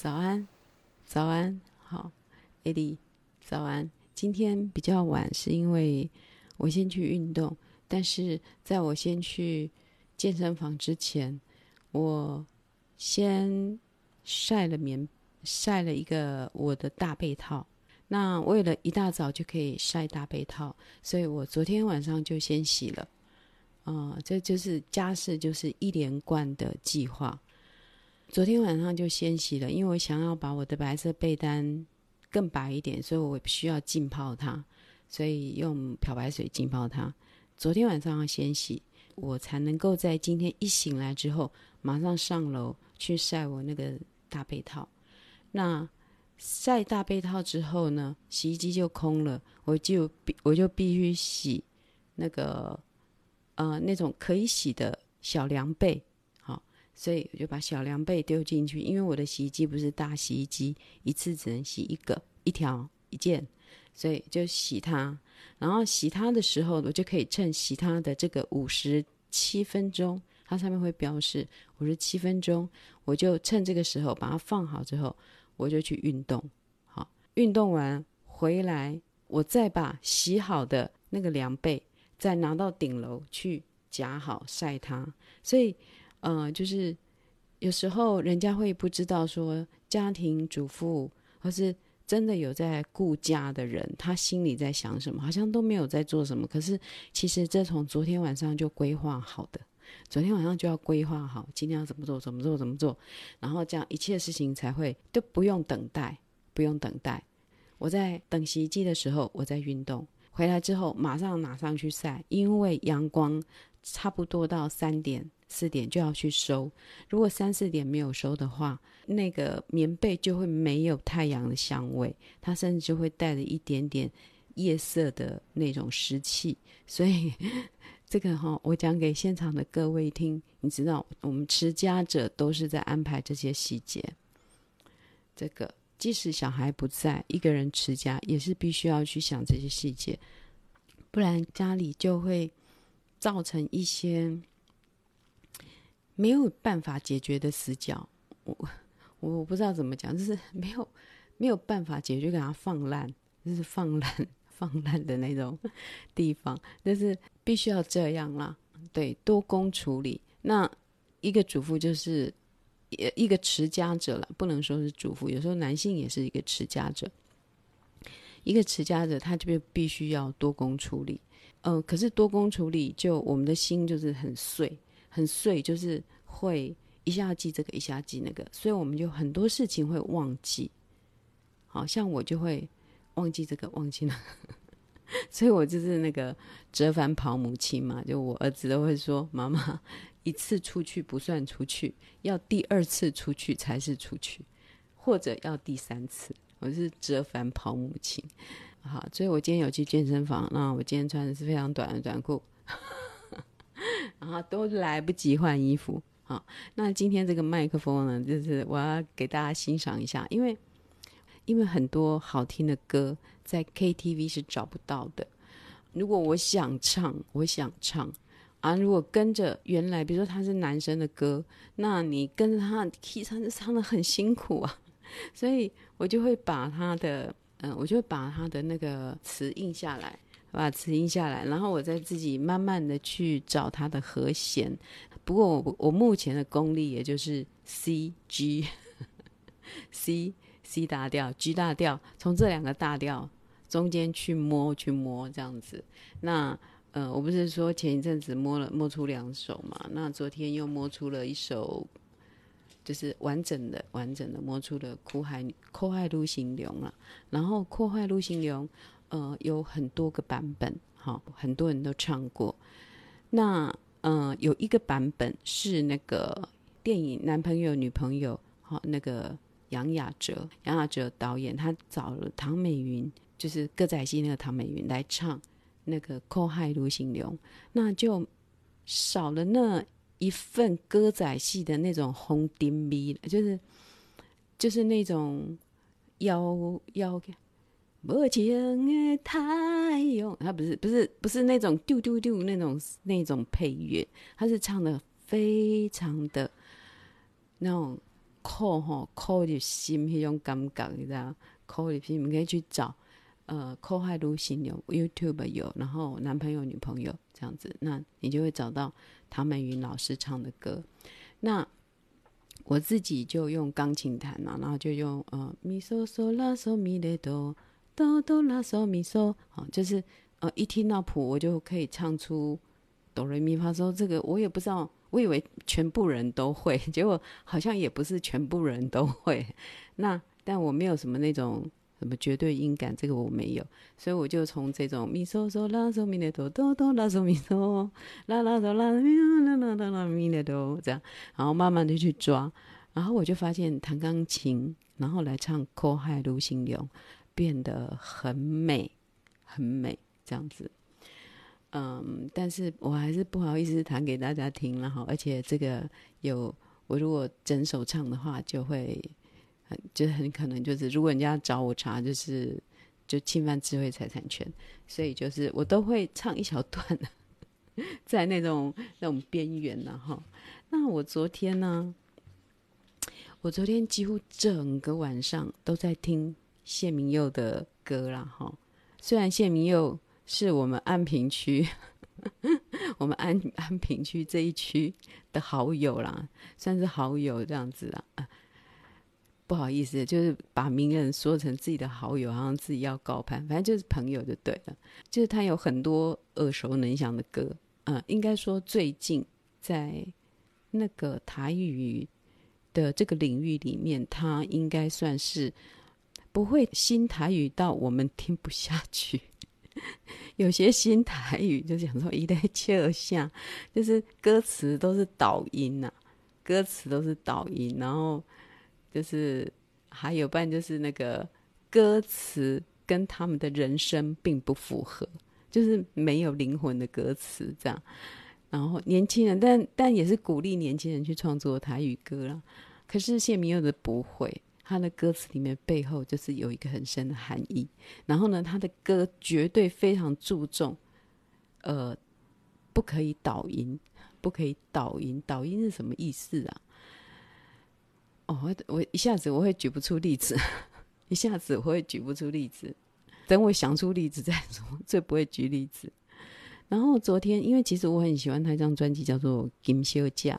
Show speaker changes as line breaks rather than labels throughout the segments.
早安，早安，好，艾迪，早安。今天比较晚，是因为我先去运动，但是在我先去健身房之前，我先晒了棉，晒了一个我的大被套。那为了一大早就可以晒大被套，所以我昨天晚上就先洗了。啊、这就是家事，就是一连贯的计划。昨天晚上就先洗了，因为我想要把我的白色被单更白一点，所以我需要浸泡它，所以用漂白水浸泡它。昨天晚上要先洗，我才能够在今天一醒来之后，马上上楼去晒我那个大被套。那晒大被套之后呢，洗衣机就空了，我就必我就必须洗那个呃那种可以洗的小凉被。所以我就把小凉被丢进去，因为我的洗衣机不是大洗衣机，一次只能洗一个、一条、一件，所以就洗它。然后洗它的时候，我就可以趁洗它的这个五十七分钟，它上面会标示五十七分钟，我就趁这个时候把它放好之后，我就去运动。好，运动完回来，我再把洗好的那个凉被再拿到顶楼去夹好晒它。所以。嗯、呃，就是有时候人家会不知道说，家庭主妇或是真的有在顾家的人，他心里在想什么，好像都没有在做什么。可是其实这从昨天晚上就规划好的，昨天晚上就要规划好今天要怎么做，怎么做，怎么做，然后这样一切事情才会都不用等待，不用等待。我在等洗衣机的时候，我在运动，回来之后马上拿上去晒，因为阳光差不多到三点。四点就要去收，如果三四点没有收的话，那个棉被就会没有太阳的香味，它甚至就会带着一点点夜色的那种湿气。所以这个哈、我讲给现场的各位听，你知道，我们持家者都是在安排这些细节。这个即使小孩不在，一个人持家也是必须要去想这些细节，不然家里就会造成一些。没有办法解决的死角，我我我不知道怎么讲，就是没有没有办法解决，给它放烂，就是放烂 放烂的那种地方，就是必须要这样啦。对，多工处理。那一个主妇就是一个持家者了，不能说是主妇，有时候男性也是一个持家者。一个持家者，他就必须要多工处理。嗯、呃，可是多工处理，就我们的心就是很碎。很碎，就是会一下记这个，一下记那个，所以我们就很多事情会忘记。好像我就会忘记这个，忘记那个，所以我就是那个折返跑母亲嘛。就我儿子都会说：“妈妈，一次出去不算出去，要第二次出去才是出去，或者要第三次。”我是折返跑母亲。好，所以我今天有去健身房，那我今天穿的是非常短的短裤。然 后都来不及换衣服，好，那今天这个麦克风呢，就是我要给大家欣赏一下，因为因为很多好听的歌在 KTV 是找不到的。如果我想唱，我想唱啊，如果跟着原来，比如说他是男生的歌，那你跟着他 key 唱，就唱的很辛苦啊，所以我就会把他的，嗯，我就会把他的那个词印下来。把词音下来，然后我再自己慢慢的去找它的和弦。不过我我目前的功力也就是 C G C C 大调 G 大调，从这两个大调中间去摸去摸这样子。那呃，我不是说前一阵子摸了摸出两首嘛？那昨天又摸出了一首，就是完整的完整的摸出了《苦海苦海路行龙》了。然后《苦海路行龙》。呃，有很多个版本，好，很多人都唱过。那呃，有一个版本是那个电影《男朋友女朋友》，好，那个杨雅哲，杨雅哲导演，他找了唐美云，就是歌仔戏那个唐美云来唱那个《扣海陆行龙》，那就少了那一份歌仔戏的那种红丁味，就是就是那种妖妖。无情的太阳，他不是不是不是那种丢丢丢那种那种配乐，他是唱的非常的那种扣吼扣入心那种感觉，你知道？扣入心，你可以去找，呃，扣海卢心有 YouTube 有，然后男朋友女朋友这样子，那你就会找到唐美云老师唱的歌。那我自己就用钢琴弹嘛，然后就用呃咪嗦嗦拉嗦咪来哆哆哆拉嗦咪嗦，好，就是呃一听到谱我就可以唱出哆来咪发嗦。这个我也不知道，我以为全部人都会，结果好像也不是全部人都会。那但我没有什么那种什么绝对音感，这个我没有，所以我就从这种咪嗦嗦拉嗦咪的哆哆哆拉嗦咪嗦拉拉嗦拉咪啦啦啦啦咪的哆这样，然后慢慢的去抓，然后我就发现弹钢琴，然后来唱《苦海愈成龙》，变得很美，很美这样子。嗯，但是我还是不好意思弹给大家听了哈，而且这个有我如果整首唱的话，就会很就很可能就是如果人家找我查，就是就侵犯智慧财产权，所以就是我都会唱一小段，在那种那种边缘呢哈。那我昨天呢，我昨天几乎整个晚上都在听谢明佑的歌啦哈，虽然谢明佑。是我们安平区，我们安安平区这一区的好友啦，算是好友这样子啊。不好意思，就是把名人说成自己的好友，好像自己要高攀，反正就是朋友就对了。就是他有很多耳熟能详的歌，嗯，应该说最近在那个台语的这个领域里面，他应该算是不会新台语到我们听不下去。有些新台语就讲说一代切尔像，就是歌词都是导音呐、歌词都是导音，然后就是还有半就是那个歌词跟他们的人生并不符合，就是没有灵魂的歌词这样。然后年轻人，但但也是鼓励年轻人去创作台语歌啦。可是谢明佑的不会。他的歌词里面背后就是有一个很深的含义，然后呢，他的歌绝对非常注重，呃，不可以导音，不可以导音，导音是什么意思啊？哦，我我一下子我会举不出例子，一下子我会举不出例子，等我想出例子再说，最不会举例子。然后昨天，因为其实我很喜欢他一张专辑，叫做《金小姐》。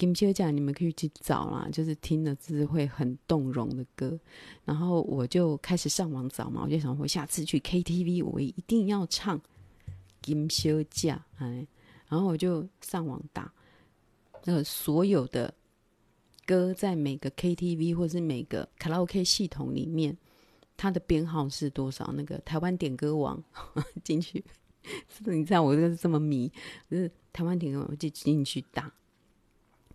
金秋讲，你们可以去找啦，就是听了就是会很动容的歌。然后我就开始上网找嘛，我就想我下次去 KTV，我一定要唱金秋讲，哎，然后我就上网打那所有的歌，在每个 KTV 或是每个卡拉 OK 系统里面，它的编号是多少？那个台湾点歌网 进去，是不是你知道我这个是这么迷，就是台湾点歌网，我就进去打。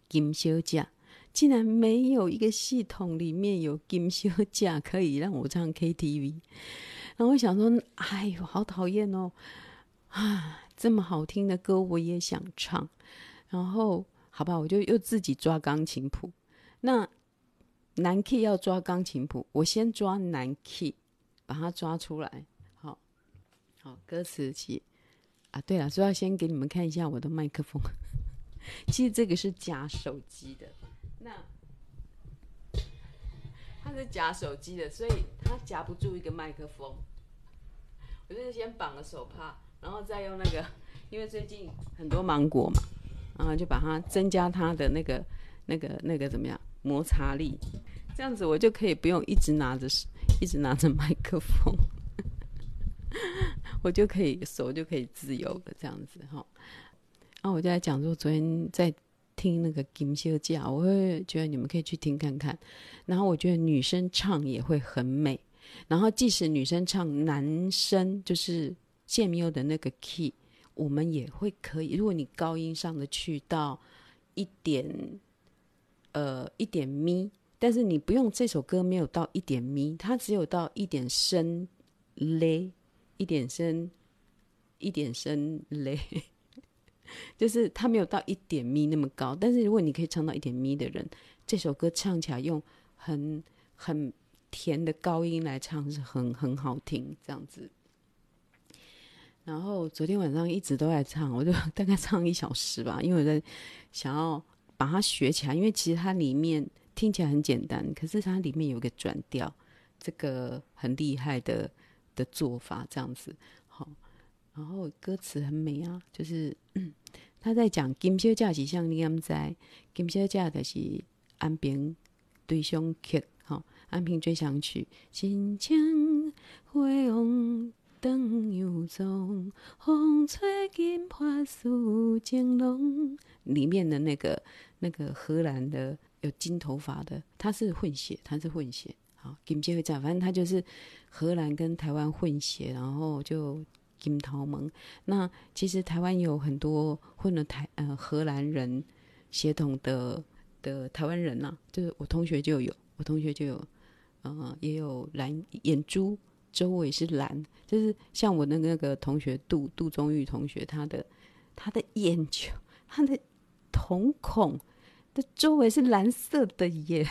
金小姐竟然没有一个系统里面有金小姐可以让我唱 KTV，然后我想说，哎呦，好讨厌哦！啊，这么好听的歌我也想唱，然后好吧，我就又自己抓钢琴谱。那男 key 要抓钢琴谱，我先抓男 key，把它抓出来。好，好，歌词起啊，对了，所以要先给你们看一下我的麦克风。其实这个是夹手机的，那 它是夹手机的，所以它夹不住一个麦克风。我就是先绑了手帕，然后再用那个，因为最近很多芒果嘛，然后就把它增加它的那个、那个、那个怎么样摩擦力，这样子我就可以不用一直拿着一直拿着麦克风，我就可以手就可以自由的这样子哈。那我就在讲说，昨天在听那个金小姐，我会觉得你们可以去听看看。然后我觉得女生唱也会很美。然后即使女生唱，男生就是谢明佑的那个 key，我们也会可以。如果你高音上的去到一点，呃，一点咪，但是你不用这首歌没有到一点咪，它只有到一点升嘞，一点升，一点升嘞。就是他没有到一点咪那么高，但是如果你可以唱到一点咪的人，这首歌唱起来用很很甜的高音来唱是很很好听这样子。然后昨天晚上一直都在唱，我就大概唱一小时吧，因为我在想要把它学起来，因为其实它里面听起来很简单，可是它里面有个转调，这个很厉害的的做法，这样子。然后歌词很美啊，就是 他在讲金小姐是像你咁在，金小姐就是安平对象曲，哈，安平追想曲，心情辉煌。灯又重，风吹金发素净浓。里面的那个那个荷兰的有金头发的，他是混血，他是混血。好，金杰会讲，反正他就是荷兰跟台湾混血，然后就金桃盟。那其实台湾有很多混了台呃荷兰人血统的的台湾人呐、就是我同学就有，我同学就有，呃，也有蓝眼珠。周围是蓝，就是像我的那个同学杜杜宗玉同学，他的他的眼球，他的瞳孔的周围是蓝色的耶，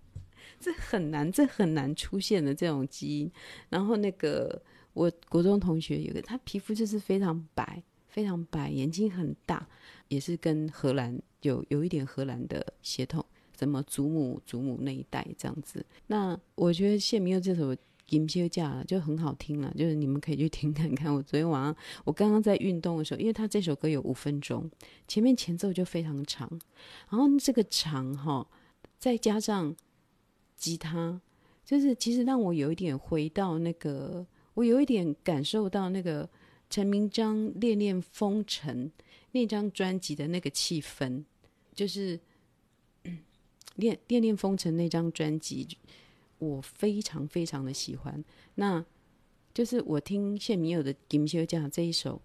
这很难，这很难出现的这种基因。然后那个我国中同学有个，他皮肤就是非常白，非常白，眼睛很大，也是跟荷兰有有一点荷兰的血统，什么祖母祖母那一代这样子。那我觉得谢铭祐这首。金小姐就很好听了，就是你们可以去听看看。我昨天晚上，我刚刚在运动的时候，因为他这首歌有五分钟，前面前奏就非常长，然后这个长哈，再加上吉他，就是其实让我有一点回到那个，我有一点感受到那个陈明章《恋恋风尘》那张专辑的那个气氛，就是《恋恋恋风尘》那张专辑。我非常非常的喜欢，那就是我听谢明友的《金小姐》这一首，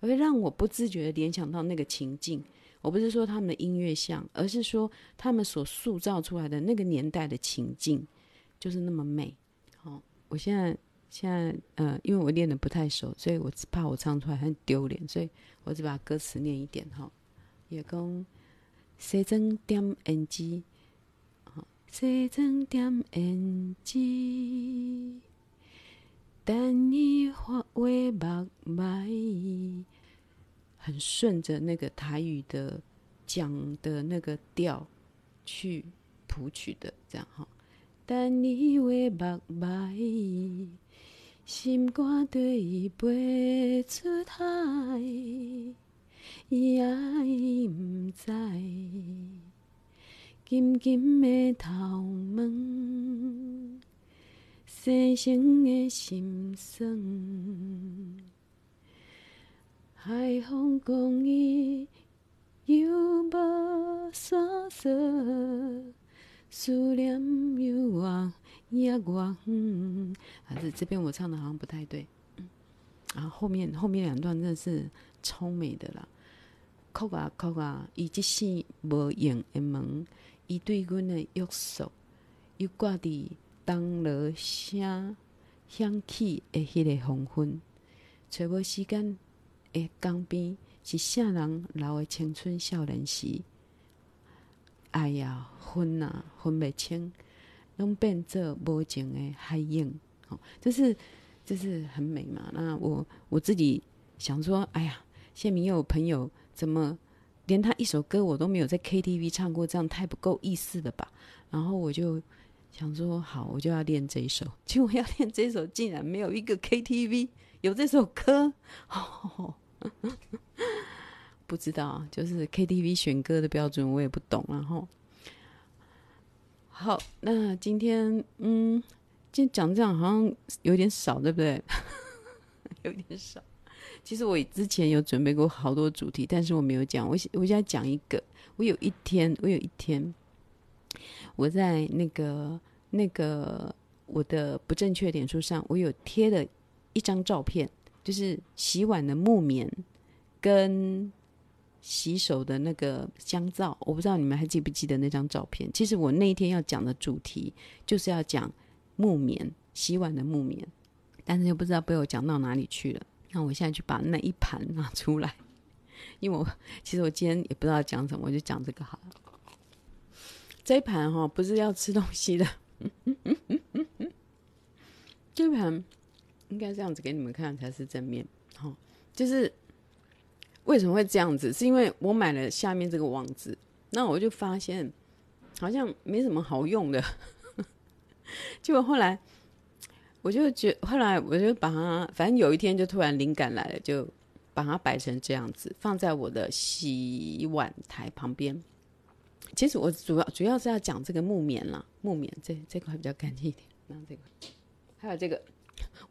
会让我不自觉的联想到那个情境。我不是说他们的音乐像，而是说他们所塑造出来的那个年代的情境，就是那么美。好，我现在现在呃，因为我练的不太熟，所以我怕我唱出来很丢脸，所以我只把歌词念一点哈。也讲西装点胭脂。西装点胭脂，等你化为目眉，很顺着那个台语的讲的那个调去谱曲的，这样哈。等你为目眉，心肝对飞出海，伊也不知。金金的头毛，生生的心酸。海风讲伊犹无煞色，思念犹我也远。啊，这这边我唱的好像不太对。然后后面后面两段真的是超美的啦。哭啊哭啊，伊即生无用的门。伊对阮的约束，又挂伫当落声响起的迄个黄昏，揣无时间的江边，是啥人老的青春少年时？哎呀，分啊分袂清，拢变做无情的海影。好，就是就是很美嘛。那我我自己想说，哎呀，谢铭祐朋友怎么？连他一首歌我都没有在 KTV 唱过，这样太不够意思了吧？然后我就想说，好，我就要练这一首。结果要练这首，竟然没有一个 KTV 有这首歌，哦、不知道，就是 KTV 选歌的标准我也不懂。然后，好，那今天嗯，今天讲这样好像有点少，对不对？有点少。其实我之前有准备过好多主题，但是我没有讲。我我现在讲一个。我有一天，我有一天，我在那个那个我的不正确点书上，我有贴了一张照片，就是洗碗的木棉跟洗手的那个香皂。我不知道你们还记不记得那张照片？其实我那一天要讲的主题就是要讲木棉，洗碗的木棉，但是又不知道被我讲到哪里去了。那我现在去把那一盘拿出来，因为我其实我今天也不知道讲什么，我就讲这个好了。这一盘哈不是要吃东西的，这一盘应该这样子给你们看才是正面。好、哦，就是为什么会这样子？是因为我买了下面这个网子，那我就发现好像没什么好用的。结果后来我就觉，后来我就把它，反正有一天就突然灵感来了，就把它摆成这样子，放在我的洗碗台旁边。其实我主要主要是要讲这个木棉啦，木棉这这块比较干净一点。然后这个还有这个，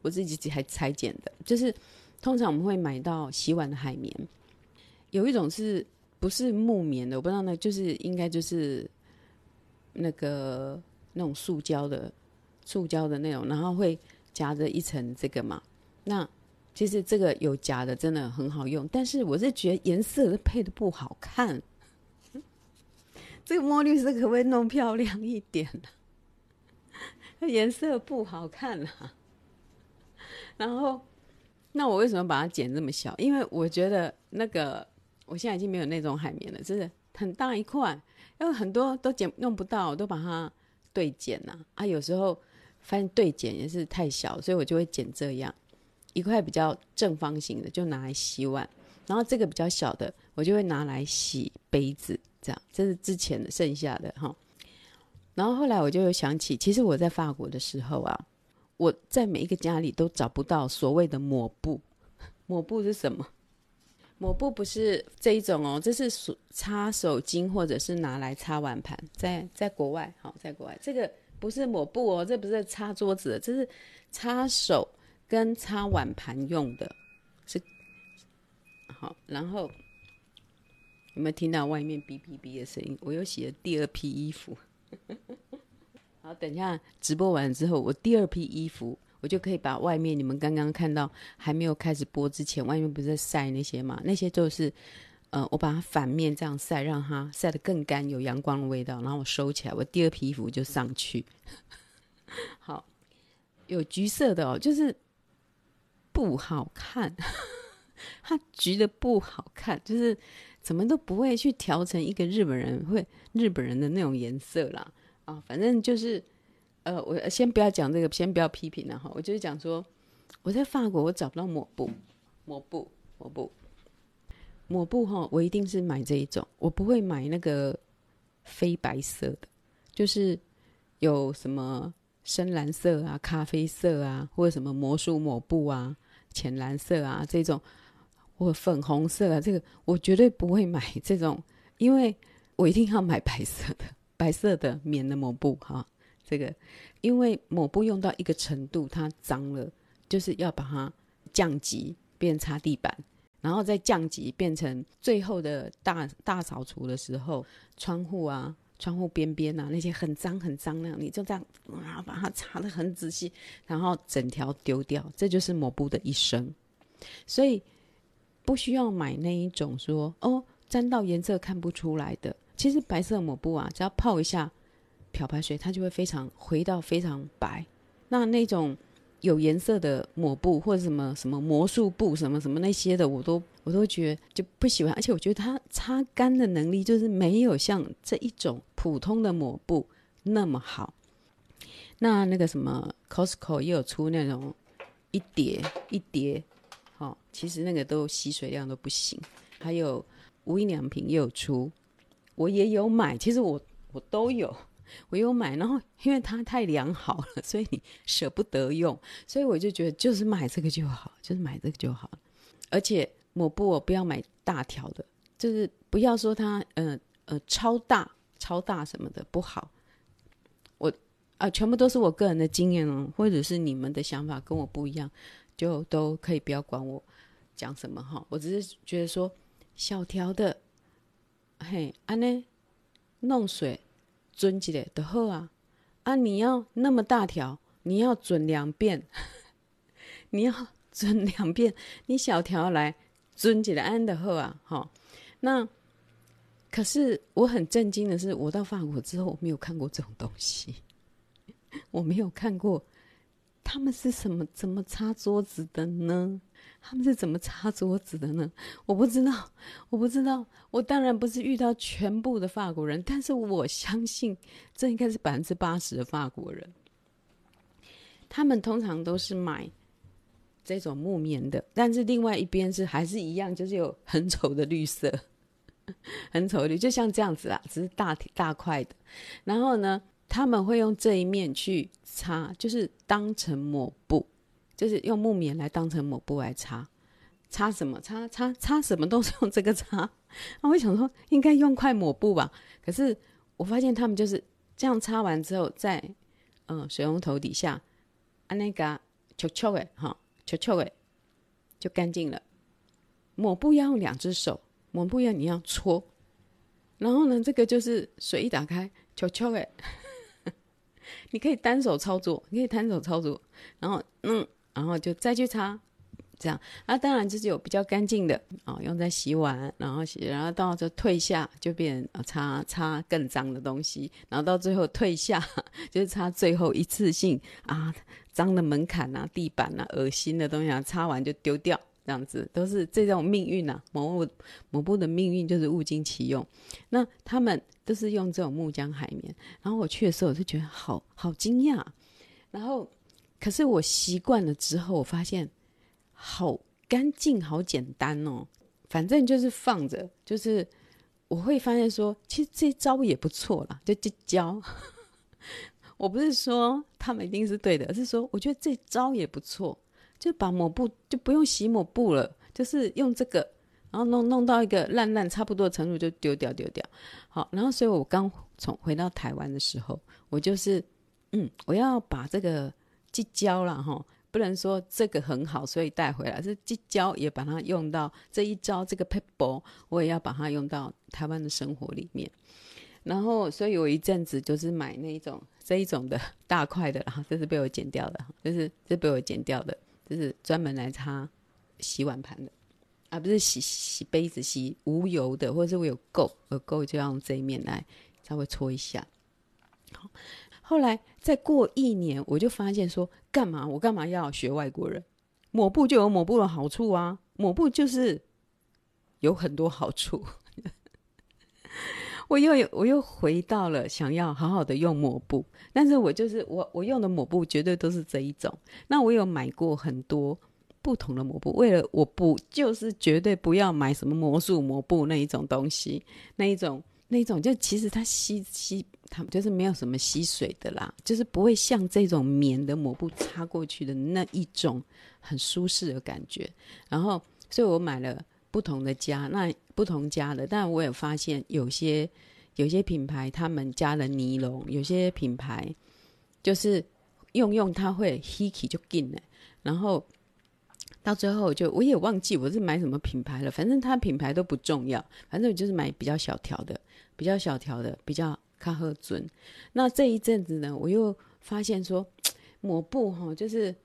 我自己还裁剪的，就是通常我们会买到洗碗的海绵，有一种是不是木棉的？我不知道那就是应该就是那个那种塑胶的塑胶的那种，然后会夹着一层这个嘛。那其实这个有夹的真的很好用，但是我是觉得颜色配的不好看。这个墨绿色可不可以弄漂亮一点呢？颜色不好看啊。然后，那我为什么把它剪这么小？因为我觉得那个我现在已经没有那种海绵了，就是很大一块，因为很多都剪弄不到，我都把它对剪呐。啊，有时候发现对剪也是太小，所以我就会剪这样一块比较正方形的，就拿来洗碗。然后这个比较小的，我就会拿来洗杯子。这样，这是之前的剩下的哈。然后后来我就又想起，其实我在法国的时候啊，我在每一个家里都找不到所谓的抹布。抹布是什么？抹布不是这一种哦，这是擦手巾或者是拿来擦碗盘。在在国外，好，在国外这个不是抹布哦，这不是擦桌子的，这是擦手跟擦碗盘用的，是好，然后。有没有听到外面哔哔哔的声音？我又洗了第二批衣服。好，等一下直播完之后，我第二批衣服，我就可以把外面你们刚刚看到还没有开始播之前，外面不是在晒那些嘛？那些就是，呃，我把它反面这样晒，让它晒得更干，有阳光的味道，然后我收起来，我第二批衣服就上去。好，有橘色的哦，就是不好看，它橘的不好看，就是。怎么都不会去调成一个日本人会日本人的那种颜色啦啊，反正就是，呃，我先不要讲这个，先不要批评了哈。我就是讲说，我在法国我找不到抹布，抹布，抹布，抹布哈，我一定是买这一种，我不会买那个非白色的，就是有什么深蓝色啊、咖啡色啊，或者什么魔术抹布啊、浅蓝色啊这种。或粉红色啊，这个我绝对不会买这种，因为我一定要买白色的，白色的棉的抹布哈。这个，因为抹布用到一个程度，它脏了，就是要把它降级变擦地板，然后再降级变成最后的大大扫除的时候，窗户啊、窗户边边啊那些很脏很脏那样，你就这样啊把它擦得很仔细，然后整条丢掉，这就是抹布的一生，所以。不需要买那一种说哦，沾到颜色看不出来的。其实白色抹布啊，只要泡一下漂白水，它就会非常回到非常白。那那种有颜色的抹布或者什么什么魔术布什么什么那些的，我都我都觉得就不喜欢。而且我觉得它擦干的能力就是没有像这一种普通的抹布那么好。那那个什么 Costco 也有出那种一叠一叠。哦，其实那个都吸水量都不行。还有无印良品也有出，我也有买。其实我我都有，我有买。然后因为它太良好了，所以你舍不得用，所以我就觉得就是买这个就好，就是买这个就好。而且抹布我不要买大条的，就是不要说它呃呃超大超大什么的不好。我啊、全部都是我个人的经验哦，或者是你们的想法跟我不一样。就都可以不要管我讲什么哈，我只是觉得说小条的，嘿，安呢弄水准起来的好啊，啊你要那么大条，你要准两遍，你要准两遍，你小条来准起来安的好啊，哈，那可是我很震惊的是，我到法国之后我没有看过这种东西，我没有看过。他们是什么怎么擦桌子的呢？他们是怎么擦桌子的呢？我不知道，我不知道。我当然不是遇到全部的法国人，但是我相信这应该是百分之八十的法国人。他们通常都是买这种木棉的，但是另外一边是还是一样，就是有很丑的绿色。很丑绿，就像这样子啦，只是大大块的。然后呢，他们会用这一面去擦，就是当成抹布，就是用木棉来当成抹布来擦。擦什么？擦擦擦什么都是用这个擦。那我想说，应该用块抹布吧？可是我发现他们就是这样擦完之后，在嗯水龙头底下，啊那个球球诶，哈，球球诶，就干净了。抹布要用两只手，抹布要你要搓。然后呢，这个就是水一打开，球球诶，你可以单手操作，你可以单手操作。然后嗯，然后就再去擦。这样，那、啊、当然就是有比较干净的啊、哦，用在洗碗，然后洗，然后到这退下就变擦擦更脏的东西，然后到最后退下 就是擦最后一次性啊，脏的门槛啊、地板啊、恶心的东西啊，擦完就丢掉，这样子都是这种命运呐、啊。抹布抹布的命运就是物尽其用，那他们都是用这种木浆海绵，然后我去的时候我就觉得好好惊讶，然后可是我习惯了之后，我发现。好干净，好简单哦。反正就是放着，就是我会发现说，其实这招也不错啦，就这教。我不是说他们一定是对的，而是说我觉得这招也不错，就把抹布就不用洗抹布了，就是用这个，然后弄弄到一个烂烂差不多的程度就丢掉丢掉。好，然后所以我刚从回到台湾的时候，我就是嗯，我要把这个这教了哈。不能说这个很好，所以带回来。是这招也把它用到这一招，这个 paper 我也要把它用到台湾的生活里面。然后，所以我一阵子就是买那一种这一种的大块的，然后这是被我剪掉的，就是这被我剪掉的，就是专门来擦洗碗盘的，而、啊、不是洗洗杯子、洗无油的，或是我有垢有垢就要用这一面来稍微搓一下。好。后来再过一年，我就发现说，干嘛我干嘛要学外国人？抹布就有抹布的好处啊，抹布就是有很多好处。我又有我又回到了想要好好的用抹布，但是我就是我我用的抹布绝对都是这一种。那我有买过很多不同的抹布，为了我不就是绝对不要买什么魔术抹布那一种东西，那一种。那种就其实它吸吸，它就是没有什么吸水的啦，就是不会像这种棉的抹布擦过去的那一种很舒适的感觉。然后，所以我买了不同的家，那不同家的，但我也发现有些有些品牌他们加了尼龙，有些品牌就是用用它会 hickey 就紧了，然后。到最后就我也忘记我是买什么品牌了，反正它品牌都不重要，反正我就是买比较小条的，比较小条的，比较卡赫尊。那这一阵子呢，我又发现说抹布哈，就是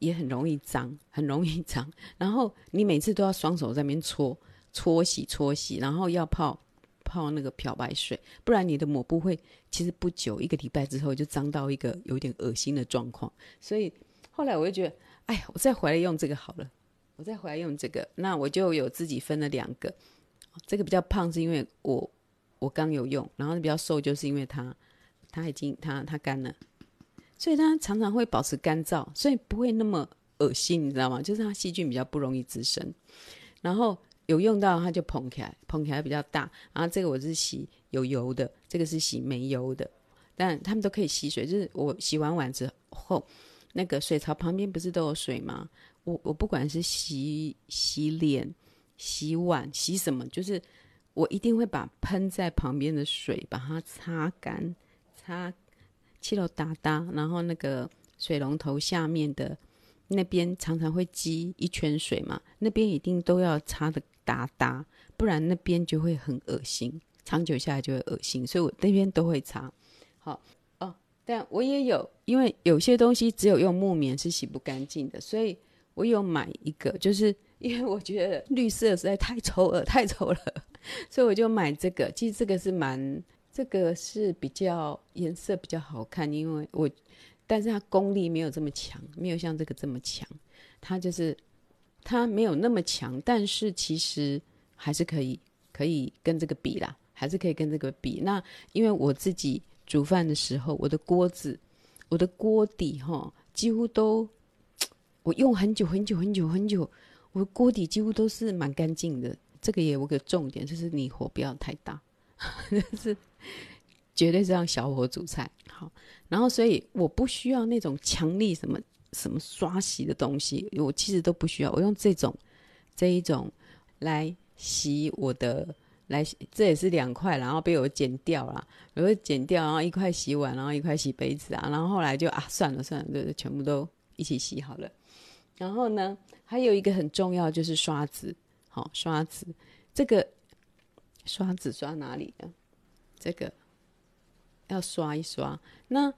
也很容易脏，很容易脏。然后你每次都要双手在那边搓搓洗搓洗，然后要泡泡那个漂白水，不然你的抹布会其实不久一个礼拜之后就脏到一个有点恶心的状况。所以后来我就觉得。哎，我再回来用这个好了。我再回来用这个，那我就有自己分了两个。这个比较胖，是因为我我刚有用，然后比较瘦，就是因为它它已经它它干了，所以它常常会保持干燥，所以不会那么恶心，你知道吗？就是它细菌比较不容易滋生。然后有用到它就膨起来，膨起来比较大。然后这个我是洗有油的，这个是洗没油的，但它们都可以吸水。就是我洗完碗之后。那个水槽旁边不是都有水吗？我我不管是洗洗脸、洗碗、洗什么，就是我一定会把喷在旁边的水把它擦干，擦七楼哒哒，然后那个水龙头下面的那边常常会积一圈水嘛，那边一定都要擦的哒哒，不然那边就会很恶心，长久下来就会恶心，所以我那边都会擦。好。但我也有，因为有些东西只有用木棉是洗不干净的，所以我有买一个，就是 因为我觉得绿色实在太丑了，太丑了，所以我就买这个。其实这个是蛮，这个是比较颜色比较好看，因为我，但是它功力没有这么强，没有像这个这么强。它就是它没有那么强，但是其实还是可以，可以跟这个比啦，还是可以跟这个比。那因为我自己。煮饭的时候，我的锅子，我的锅底哈，几乎都 我用很久很久很久很久，我的锅底几乎都是蛮干净的，这个也有个重点，就是你火不要太大，就是绝对是让小火煮菜。好，然后所以我不需要那种强力什么什么刷洗的东西，我其实都不需要，我用这种这一种来洗我的。来，这也是两块，然后被我剪掉了。我会剪掉，然后一块洗碗，然后一块洗杯子啊。然后后来就啊，算了算了，就，全部都一起洗好了。然后呢，还有一个很重要就是刷子，好、刷子，这个刷子刷哪里的？这个要刷一刷。那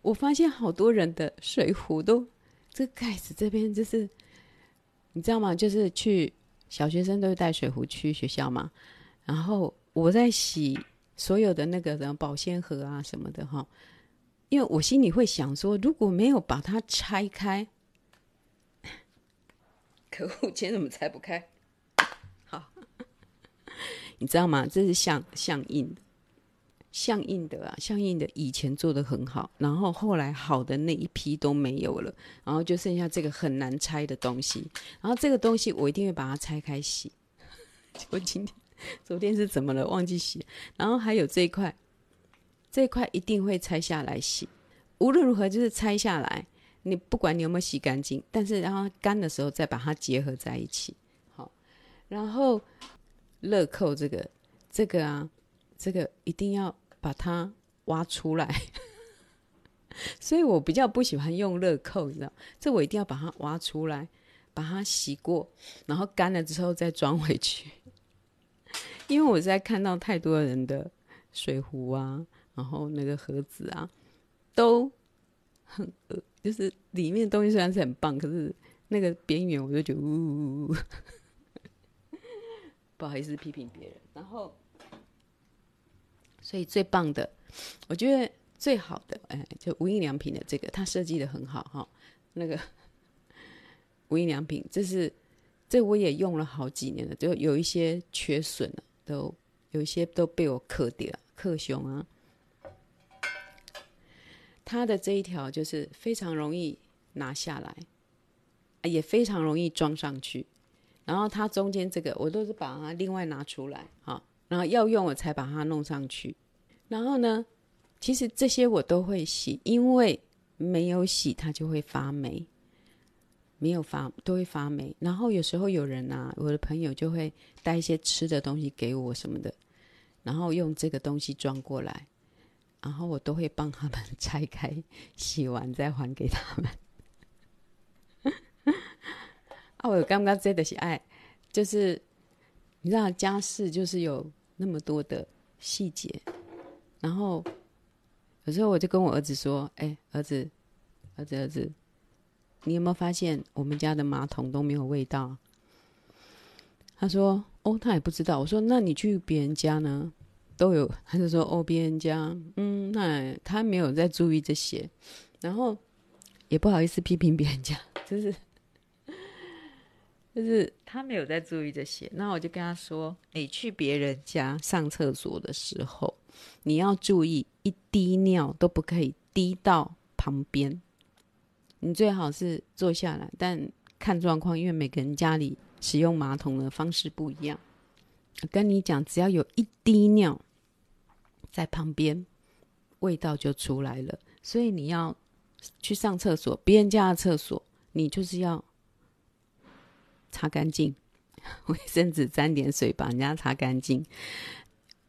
我发现好多人的水壶都这个盖子这边就是，你知道吗？就是去小学生都会带水壶去学校嘛。然后我在洗所有的那个什么保鲜盒啊什么的哈，因为我心里会想说，如果没有把它拆开，可恶，钱怎么拆不开？好，你知道吗？这是象象印的，象印的啊，象印的以前做得很好，然后后来好的那一批都没有了，然后就剩下这个很难拆的东西，然后这个东西我一定会把它拆开洗。我今天。昨天是怎么了？忘记洗。然后还有这一块，这一块一定会拆下来洗。无论如何，就是拆下来，你不管你有没有洗干净，但是让它干的时候再把它结合在一起。好，然后乐扣这个，这个啊，这个一定要把它挖出来。所以我比较不喜欢用乐扣，你知道？这我一定要把它挖出来，把它洗过，然后干了之后再装回去。因为我在看到太多人的水壶啊，然后那个盒子啊，都很呃，就是里面的东西虽然是很棒，可是那个边缘我就觉得呜呜呜，不好意思批评别人。然后，所以最棒的，我觉得最好的，哎，就无印良品的这个，它设计的很好哈。那个无印良品，这是这我也用了好几年了，就有一些缺损了。都有一些都被我克掉，克熊啊。它的这一条就是非常容易拿下来，也非常容易装上去。然后它中间这个，我都是把它另外拿出来，好，然后要用我才把它弄上去。然后呢，其实这些我都会洗，因为没有洗它就会发霉。没有发都会发霉，然后有时候有人啊，我的朋友就会带一些吃的东西给我什么的，然后用这个东西装过来，然后我都会帮他们拆开，洗完再还给他们。啊，我刚刚真的是爱，就是你知道家事就是有那么多的细节，然后有时候我就跟我儿子说：“哎，儿子，儿子，儿子。”你有没有发现我们家的马桶都没有味道？他说：“哦，他也不知道。”我说：“那你去别人家呢？都有。”他就说：“哦，别人家，嗯，那他没有在注意这些，然后也不好意思批评别人家，就是就是他没有在注意这些。那我就跟他说：你去别人家上厕所的时候，你要注意一滴尿都不可以滴到旁边。”你最好是坐下来，但看状况，因为每个人家里使用马桶的方式不一样。跟你讲，只要有一滴尿在旁边，味道就出来了。所以你要去上厕所，别人家的厕所，你就是要擦干净，卫生纸沾点水把人家擦干净。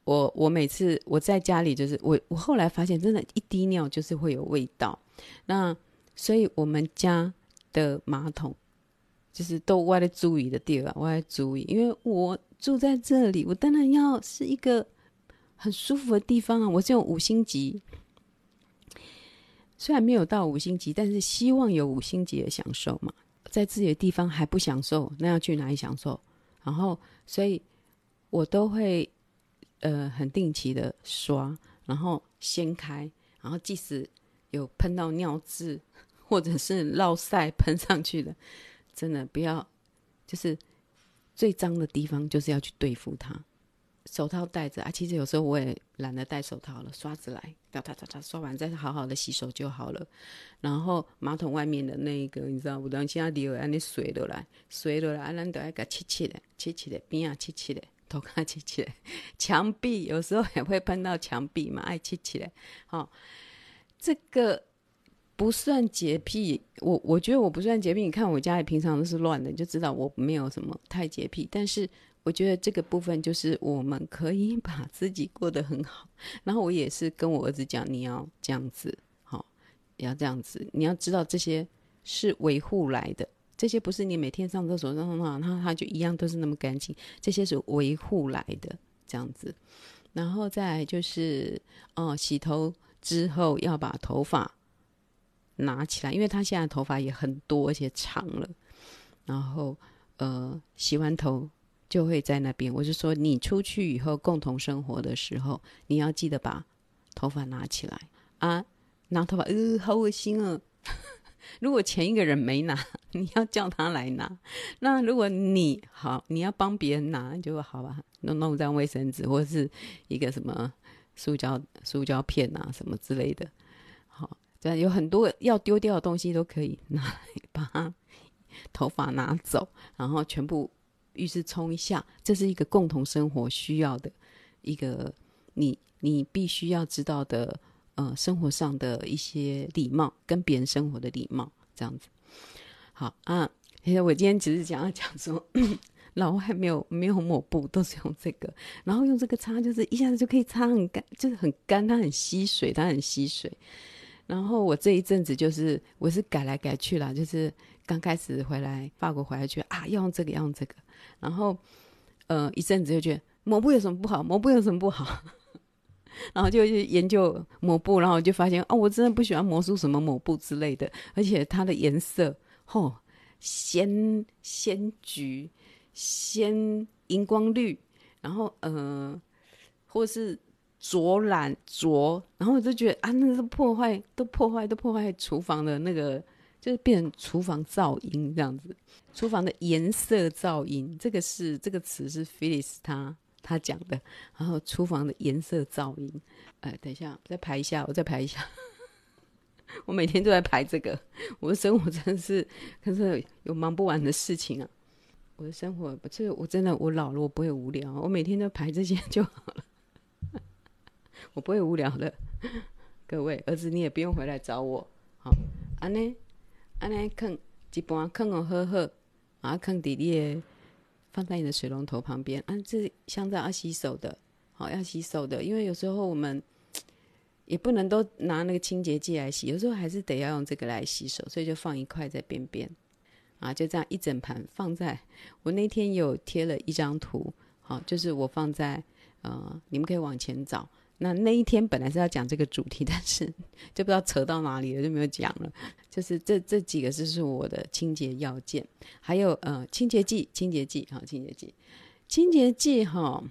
我我每次我在家里，就是我我后来发现，真的，一滴尿就是会有味道。那所以我们家的马桶就是都我在注意的地方，我在注意，因为我住在这里，我当然要是一个很舒服的地方啊。我是用五星级，虽然没有到五星级，但是希望有五星级的享受嘛。在自己的地方还不享受，那要去哪里享受？然后，所以我都会呃很定期的刷，然后掀开，然后即使有喷到尿渍。或者是落塞喷上去的，真的不要，就是最脏的地方就是要去对付它，手套戴着啊，其实有时候我也懒得戴手套了，刷子来，哒哒哒哒刷完再好好的洗手就好了。然后马桶外面的那一个，你知道，有当时啊流安尼水落来，水落来，咱都要给切切的，切切的边啊切切的，头壳切切的，墙壁有时候也会碰到墙壁嘛，爱切切的。好，这个不算洁癖，我我觉得我不算洁癖。你看我家里平常都是乱的，你就知道我没有什么太洁癖，但是。我觉得这个部分就是我们可以把自己过得很好，然后我也是跟我儿子讲，你要这样子，好，要这样子，你要知道这些是维护来的，这些不是你每天上厕所上上，他他就一样都是那么干净，这些是维护来的，这样子，然后再来就是，哦，洗头之后要把头发拿起来，因为他现在头发也很多而且长了，然后呃，洗完头。就会在那边，我就说你出去以后共同生活的时候，你要记得把头发拿起来啊，拿头发，呃，好恶心啊！如果前一个人没拿，你要叫他来拿。那如果你好，你要帮别人拿，就好吧，弄弄张卫生纸或是一个什么塑胶塑胶片啊，什么之类的。好，这样有很多要丢掉的东西都可以拿来把头发拿走，然后全部。浴室冲一下，这是一个共同生活需要的一个你你必须要知道的呃生活上的一些礼貌，跟别人生活的礼貌这样子。好啊，其实我今天只是想要讲说，老外没有没有抹布，都是用这个，然后用这个擦，就是一下子就可以擦很干，就是很干，它很吸水，它很吸水。然后我这一阵子就是我是改来改去啦，就是刚开始回来法国回来去啊，要用这个要用这个。然后，呃，一阵子就觉得抹布有什么不好？抹布有什么不好？然后就去研究抹布，然后就发现哦，我真的不喜欢抹出什么抹布之类的，而且它的颜色，吼、哦，鲜鲜橘、鲜荧光绿，然后呃，或是卓蓝卓，然后我就觉得啊，那个破坏都破坏都破坏厨房的那个。就是变成厨房噪音这样子，厨房的颜色噪音，这个是这个词是 Phyllis 他他讲的。然后厨房的颜色噪音，哎，等一下，再排一下，我再排一下。我每天都在排这个，我的生活真的是，可是有忙不完的事情啊。我的生活，这个我真的我老了，我不会无聊，我每天都排这些就好了，我不会无聊的。各位儿子，你也不用回来找我，好，安呢？安尼坑一般坑哦呵呵，啊坑底的放在你的水龙头旁边。啊，这香皂要洗手的，好要洗手的，因为有时候我们也不能都拿那个清洁剂来洗，有时候还是得要用这个来洗手，所以就放一块在边边，啊，就这样一整盘放在。我那天有贴了一张图，好，就是我放在呃，你们可以往前找。那那一天本来是要讲这个主题，但是就不知道扯到哪里了，就没有讲了。就是这这几个就是我的清洁要件，还有呃清洁剂，清洁剂哈，清洁剂，清洁剂哈。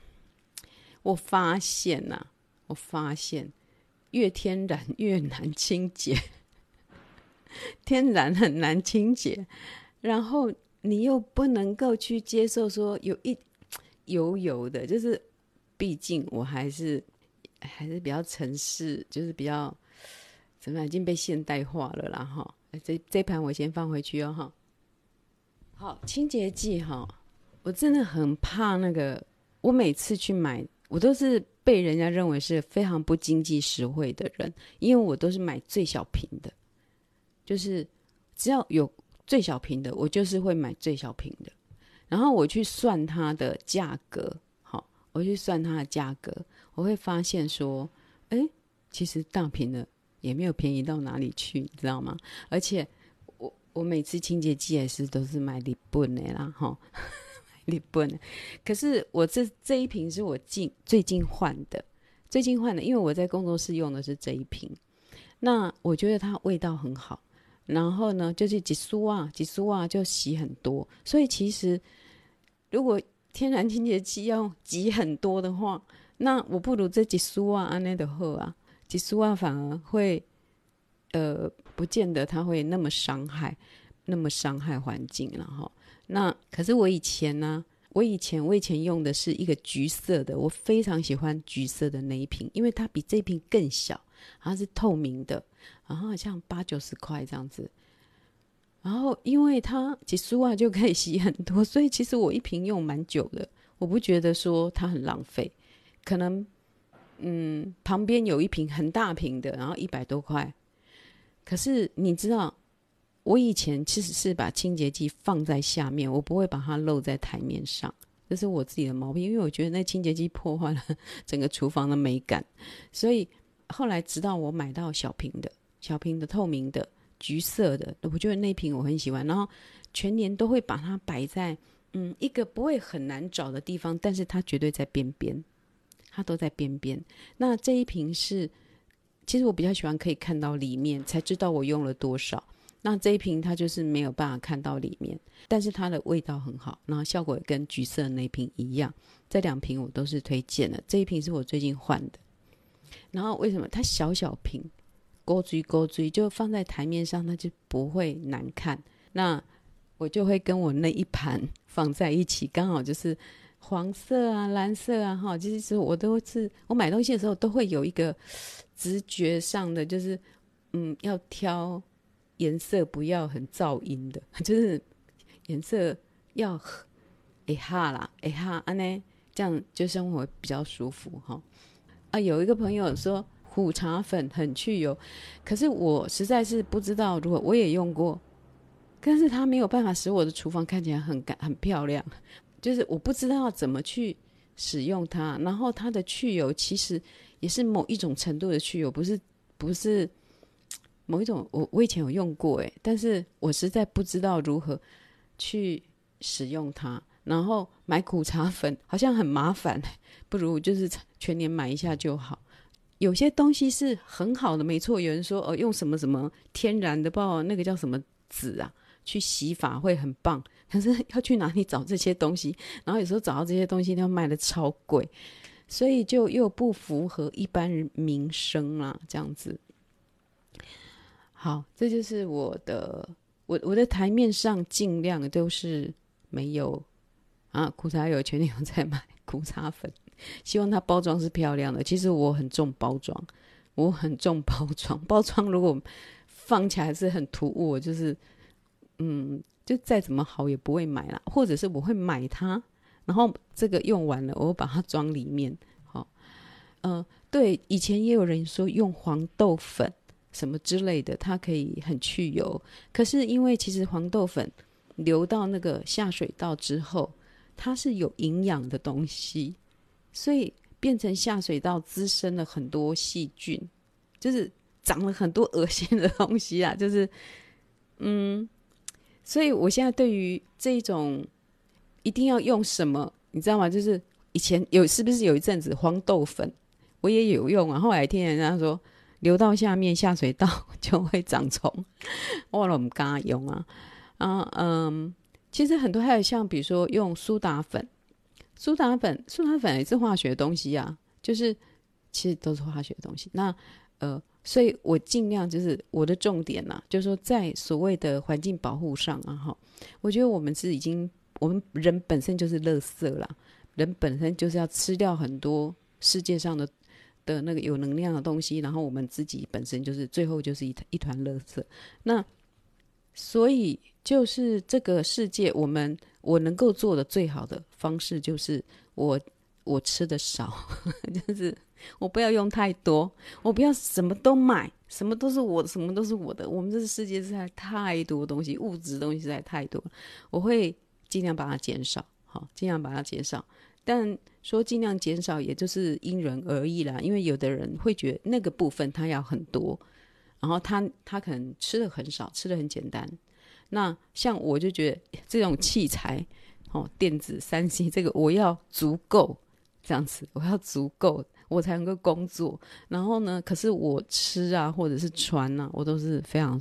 我发现呐、我发现越天然越难清洁，天然很难清洁，然后你又不能够去接受说有一油油的，就是毕竟我还是。还是比较城市，就是比较怎么样，已经被现代化了啦哈。这这盘我先放回去哦哈。好，清洁剂哈，我真的很怕那个。我每次去买，我都是被人家认为是非常不经济实惠的人，因为我都是买最小瓶的，就是只要有最小瓶的，我就是会买最小瓶的。然后我去算它的价格，好，我去算它的价格。我会发现说，哎，其实大瓶的也没有便宜到哪里去，你知道吗？而且我我每次清洁剂也是都是买日本的啦，哈，日本的。可是我这这一瓶是我近最近换的，最近换的，因为我在工作室用的是这一瓶。那我觉得它味道很好，然后呢，就是几梳啊，几梳啊，就洗很多。所以其实如果天然清洁剂要挤很多的话，那我不如这几梳啊，安内的货啊，几梳啊反而会，呃，不见得它会那么伤害，那么伤害环境了哈。那可是我以前呢，我以前我以前用的是一个橘色的，我非常喜欢橘色的那一瓶，因为它比这瓶更小，它是透明的，然后好像八九十块这样子。然后因为它几十万就可以 洗很多，所以其实我一瓶用蛮久的，我不觉得说它很浪费。可能嗯，旁边有一瓶很大瓶的，然后一百多块。可是你知道，我以前其实是把清洁剂放在下面，我不会把它露在台面上，这是我自己的毛病，因为我觉得那清洁剂破坏了 整个厨房的美感。所以后来直到我买到小瓶的、小瓶的透明的橘色的，我觉得那瓶我很喜欢。然后全年都会把它摆在嗯一个不会很难找的地方，但是它绝对在边边，它都在边边。那这一瓶是。其实我比较喜欢可以看到里面，才知道我用了多少。那这一瓶它就是没有办法看到里面，但是它的味道很好，然后效果也跟橘色的那瓶一样。这两瓶我都是推荐的，这一瓶是我最近换的。然后为什么它小小瓶，勾追勾追，就放在台面上，它就不会难看。那我就会跟我那一盘放在一起，刚好就是黄色啊、蓝色啊，哈，其实我都是我买东西的时候都会有一个。直觉上的就是，嗯，要挑颜色不要很噪音的，就是颜色要哎哈啦，哎哈安呢，这样就生活比较舒服哈。啊，有一个朋友说苦茶粉很去油，可是我实在是不知道，如何我也用过，但是它没有办法使我的厨房看起来很干很漂亮，就是我不知道怎么去使用它，然后它的去油其实。也是某一种程度的去油，不是不是某一种。我我以前有用过诶，但是我实在不知道如何去使用它。然后买苦茶粉好像很麻烦，不如就是全年买一下就好。有些东西是很好的，没错。有人说哦，用什么什么天然的，不知道那个叫什么籽啊，去洗发会很棒。可是要去哪里找这些东西？然后有时候找到这些东西，都要卖的超贵。所以就又不符合一般人民生啦，这样子。好，这就是我的，我我的台面上尽量都是没有啊苦茶有，全年有在买苦茶粉，希望它包装是漂亮的。其实我很重包装，我很重包装，包装如果放起来是很突兀，就是嗯，就再怎么好也不会买啦，或者是我会买它。然后这个用完了，我把它装里面。好，呃，对，以前也有人说用黄豆粉什么之类的，它可以很去油。可是因为其实黄豆粉流到那个下水道之后，它是有营养的东西，所以变成下水道滋生了很多细菌，就是长了很多恶心的东西啊。就是，嗯，所以我现在对于这种。一定要用什么？你知道吗？就是以前有，是不是有一阵子黄豆粉，我也有用啊。后来听人家说，流到下面下水道 就会长虫，忘了我们刚刚用啊啊嗯，其实很多还有像比如说用苏打粉，苏打粉苏打粉也是化学的东西啊，就是其实都是化学的东西。那呃，所以我尽量就是我的重点呐、啊，就是说在所谓的环境保护上啊，哈，我觉得我们是已经。我们人本身就是垃圾啦，人本身就是要吃掉很多世界上的的那个有能量的东西，然后我们自己本身就是最后就是一一团垃圾。那所以就是这个世界，我们我能够做的最好的方式就是我我吃的少，就是我不要用太多，我不要什么都买，什么都是我，什么都是我的。我们这个世界实在太多东西，物质东西实在太多，我会。尽量把它减少，好，尽量把它减少。但说尽量减少，也就是因人而异啦。因为有的人会觉得那个部分他要很多，然后他他可能吃的很少，吃的很简单。那像我就觉得这种器材，哦，电子三 C 这个我要足够这样子，我要足够，我才能够工作。然后呢，可是我吃啊，或者是穿啊，我都是非常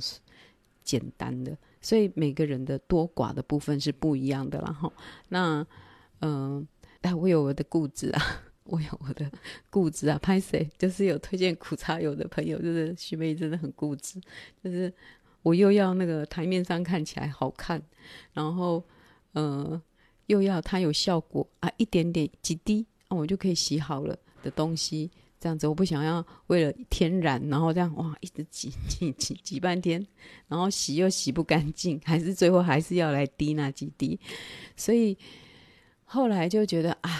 简单的。所以每个人的多寡的部分是不一样的啦，哈。那，嗯、呃，我有我的固执啊，我有我的固执啊。拍谁？就是有推荐苦茶油的朋友，就是徐妹真的很固执，就是我又要那个台面上看起来好看，然后，嗯、呃，又要它有效果啊，一点点几滴啊，我就可以洗好了的东西。这样子，我不想要为了天然，然后这样哇，一直挤挤挤挤半天，然后洗又洗不干净，还是最后还是要来滴那几滴。所以后来就觉得，啊，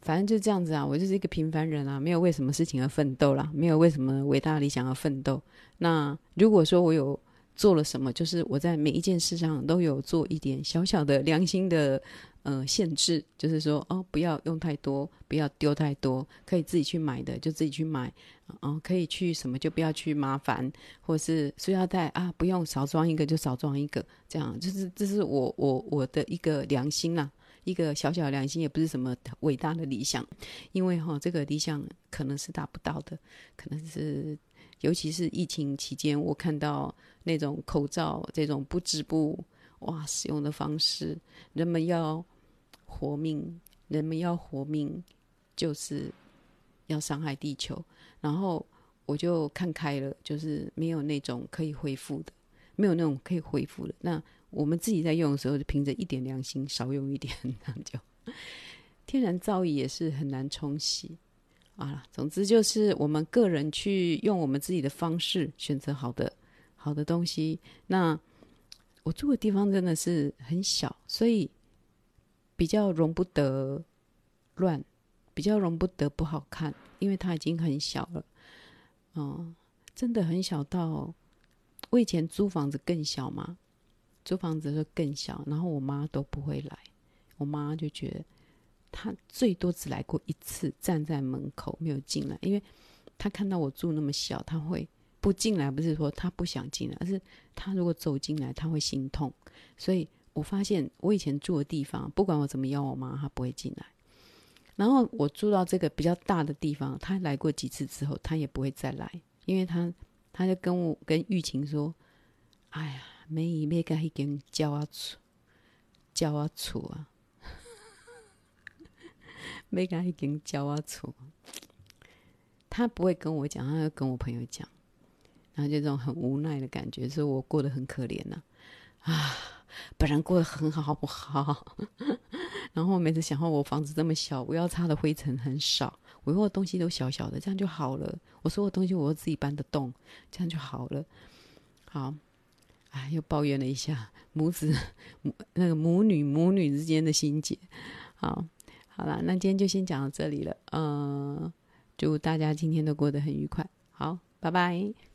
反正就这样子啊，我就是一个平凡人啊，没有为什么事情而奋斗啦，没有为什么伟大理想而奋斗。那如果说我有做了什么，就是我在每一件事上都有做一点小小的良心的。呃，限制就是说，哦，不要用太多，不要丢太多，可以自己去买的就自己去买，哦，可以去什么就不要去麻烦，或是塑料袋啊，不用少装一个就少装一个，这样就是这是我我我的一个良心啦，一个小小的良心，也不是什么伟大的理想，因为哈、这个理想可能是达不到的，可能是尤其是疫情期间，我看到那种口罩这种不织布哇使用的方式，人们要。活命，人们要活命，就是要伤害地球。然后我就看开了，就是没有那种可以恢复的，没有那种可以恢复的。那我们自己在用的时候，就凭着一点良心，少用一点，那就天然造诣也是很难冲洗啊。总之就是我们个人去用我们自己的方式选择好的好的东西。那我住的地方真的是很小，所以。比较容不得乱，比较容不得不好看，因为它已经很小了，哦，真的很小到我以前租房子更小嘛，租房子就更小，然后我妈都不会来，我妈就觉得他最多只来过一次，站在门口没有进来，因为他看到我住那么小，他会不进来，不是说他不想进来，而是他如果走进来，他会心痛，所以。我发现我以前住的地方，不管我怎么邀我妈，她不会进来。然后我住到这个比较大的地方，他来过几次之后，他也不会再来，因为他他就跟我跟玉琴说：“哎呀，没没跟一间叫啊处，叫啊处啊，没跟一间叫啊处。”他不会跟我讲，他要跟我朋友讲，然后就这种很无奈的感觉，说我过得很可怜呐，啊。啊本人过得很好，好不好？然后每次想到我房子这么小，我要擦的灰尘很少，我用的东西都小小的，这样就好了。我所有东西我都自己搬得动，这样就好了。好，哎，又抱怨了一下母子母那个母女母女之间的心结。好，好了，那今天就先讲到这里了。嗯、祝大家今天都过得很愉快。好，拜拜。